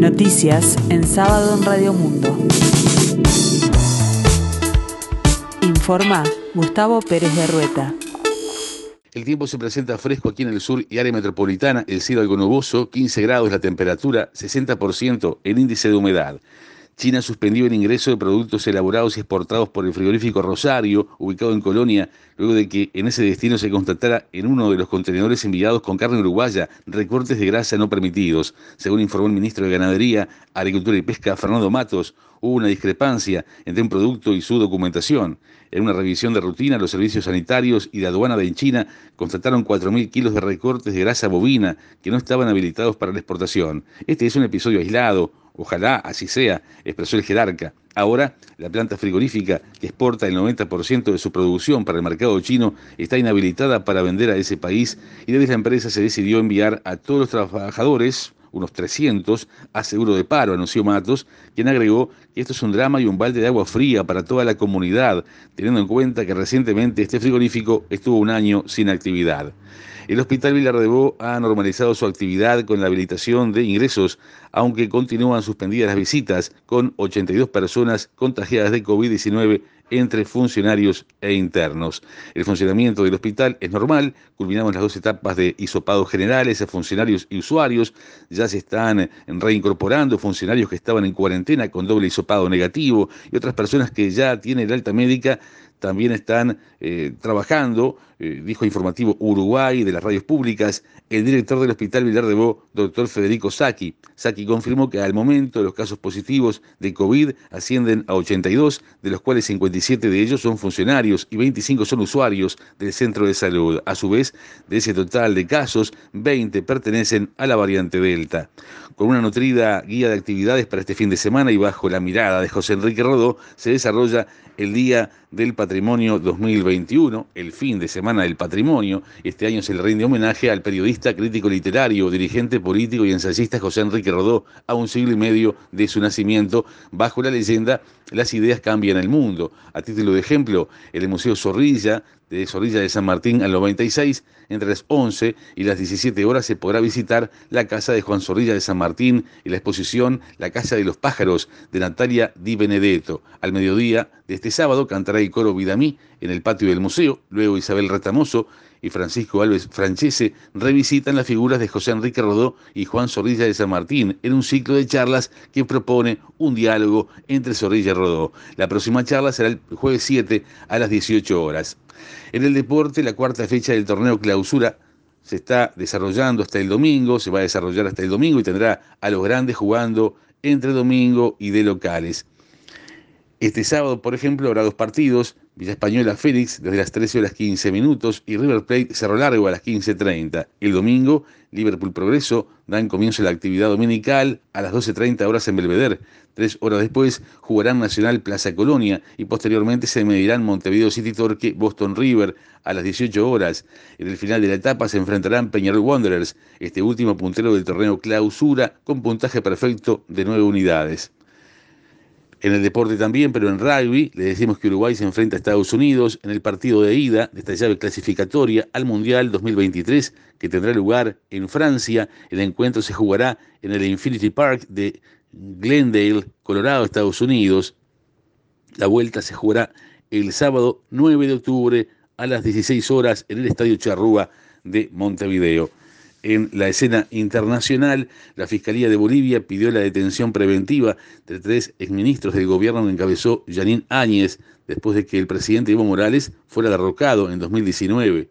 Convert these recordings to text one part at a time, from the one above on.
Noticias en sábado en Radio Mundo. Informa Gustavo Pérez de Rueta. El tiempo se presenta fresco aquí en el sur y área metropolitana, el cielo algo nuboso, 15 grados la temperatura, 60% el índice de humedad. China suspendió el ingreso de productos elaborados y exportados por el frigorífico Rosario, ubicado en Colonia, luego de que en ese destino se constatara en uno de los contenedores enviados con carne uruguaya recortes de grasa no permitidos. Según informó el ministro de Ganadería, Agricultura y Pesca, Fernando Matos, hubo una discrepancia entre un producto y su documentación. En una revisión de rutina, los servicios sanitarios y de aduana de China constataron 4.000 kilos de recortes de grasa bovina que no estaban habilitados para la exportación. Este es un episodio aislado, Ojalá así sea, expresó el jerarca. Ahora, la planta frigorífica que exporta el 90% de su producción para el mercado chino está inhabilitada para vender a ese país y desde la empresa se decidió enviar a todos los trabajadores, unos 300, a seguro de paro, anunció Matos, quien agregó que esto es un drama y un balde de agua fría para toda la comunidad, teniendo en cuenta que recientemente este frigorífico estuvo un año sin actividad. El Hospital Vilar de Bo ha normalizado su actividad con la habilitación de ingresos, aunque continúan suspendidas las visitas, con 82 personas contagiadas de COVID-19 entre funcionarios e internos. El funcionamiento del hospital es normal, culminamos las dos etapas de hisopados generales a funcionarios y usuarios, ya se están reincorporando. Funcionarios que estaban en cuarentena con doble hisopado negativo y otras personas que ya tienen el alta médica también están eh, trabajando, eh, dijo Informativo Uruguay de las radios públicas, el director del Hospital Vilar de Bo, doctor Federico Saki. Saki confirmó que al momento los casos positivos de COVID ascienden a 82, de los cuales 57 de ellos son funcionarios y 25 son usuarios del centro de salud. A su vez, de ese total de casos, 20 pertenecen a la variante Delta. Con una nutrida guía de actividades para este fin de semana y bajo la mirada de José Enrique Rodó, se desarrolla el Día del Patrimonio 2021, el fin de semana del patrimonio. Este año se le rinde homenaje al periodista, crítico literario, dirigente político y ensayista José Enrique Rodó, a un siglo y medio de su nacimiento, bajo la leyenda Las ideas cambian el mundo. A título de ejemplo, el Museo Zorrilla de Zorrilla de San Martín al 96, entre las 11 y las 17 horas se podrá visitar la casa de Juan Zorrilla de San Martín y la exposición La Casa de los Pájaros de Natalia Di Benedetto. Al mediodía de este sábado cantará el coro Vidamí en el patio del museo, luego Isabel Retamoso y Francisco Alves Francese revisitan las figuras de José Enrique Rodó y Juan Zorrilla de San Martín en un ciclo de charlas que propone un diálogo entre Zorrilla y Rodó. La próxima charla será el jueves 7 a las 18 horas. En el deporte, la cuarta fecha del torneo clausura se está desarrollando hasta el domingo, se va a desarrollar hasta el domingo y tendrá a los grandes jugando entre domingo y de locales. Este sábado, por ejemplo, habrá dos partidos, Villa Española Félix desde las 13 horas 15 minutos y River Plate Cerro Largo a las 15.30. El domingo, Liverpool Progreso dan comienzo a la actividad dominical a las 12.30 horas en Belvedere. Tres horas después jugarán Nacional Plaza Colonia y posteriormente se medirán Montevideo City Torque Boston River a las 18 horas. En el final de la etapa se enfrentarán Peñarol Wanderers, este último puntero del torneo clausura con puntaje perfecto de 9 unidades. En el deporte también, pero en rugby, le decimos que Uruguay se enfrenta a Estados Unidos en el partido de ida de esta llave clasificatoria al Mundial 2023 que tendrá lugar en Francia. El encuentro se jugará en el Infinity Park de Glendale, Colorado, Estados Unidos. La vuelta se jugará el sábado 9 de octubre a las 16 horas en el Estadio Charrúa de Montevideo. En la escena internacional, la Fiscalía de Bolivia pidió la detención preventiva de tres exministros del gobierno que encabezó Yanín Áñez después de que el presidente Evo Morales fuera derrocado en 2019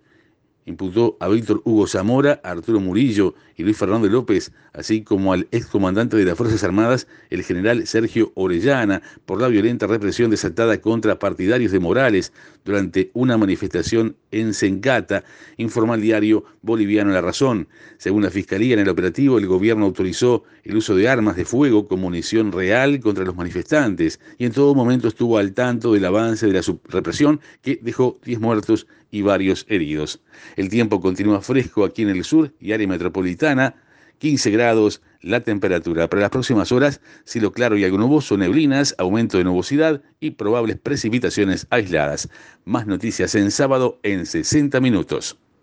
imputó a Víctor Hugo Zamora, Arturo Murillo y Luis Fernando López, así como al excomandante de las Fuerzas Armadas, el general Sergio Orellana, por la violenta represión desatada contra partidarios de Morales durante una manifestación en Sencata, informa el diario boliviano La Razón. Según la Fiscalía, en el operativo el gobierno autorizó el uso de armas de fuego con munición real contra los manifestantes y en todo momento estuvo al tanto del avance de la represión que dejó 10 muertos y varios heridos. El tiempo continúa fresco aquí en el sur y área metropolitana, 15 grados la temperatura. Para las próximas horas, cielo claro y algo nuboso, neblinas, aumento de nubosidad y probables precipitaciones aisladas. Más noticias en sábado en 60 minutos.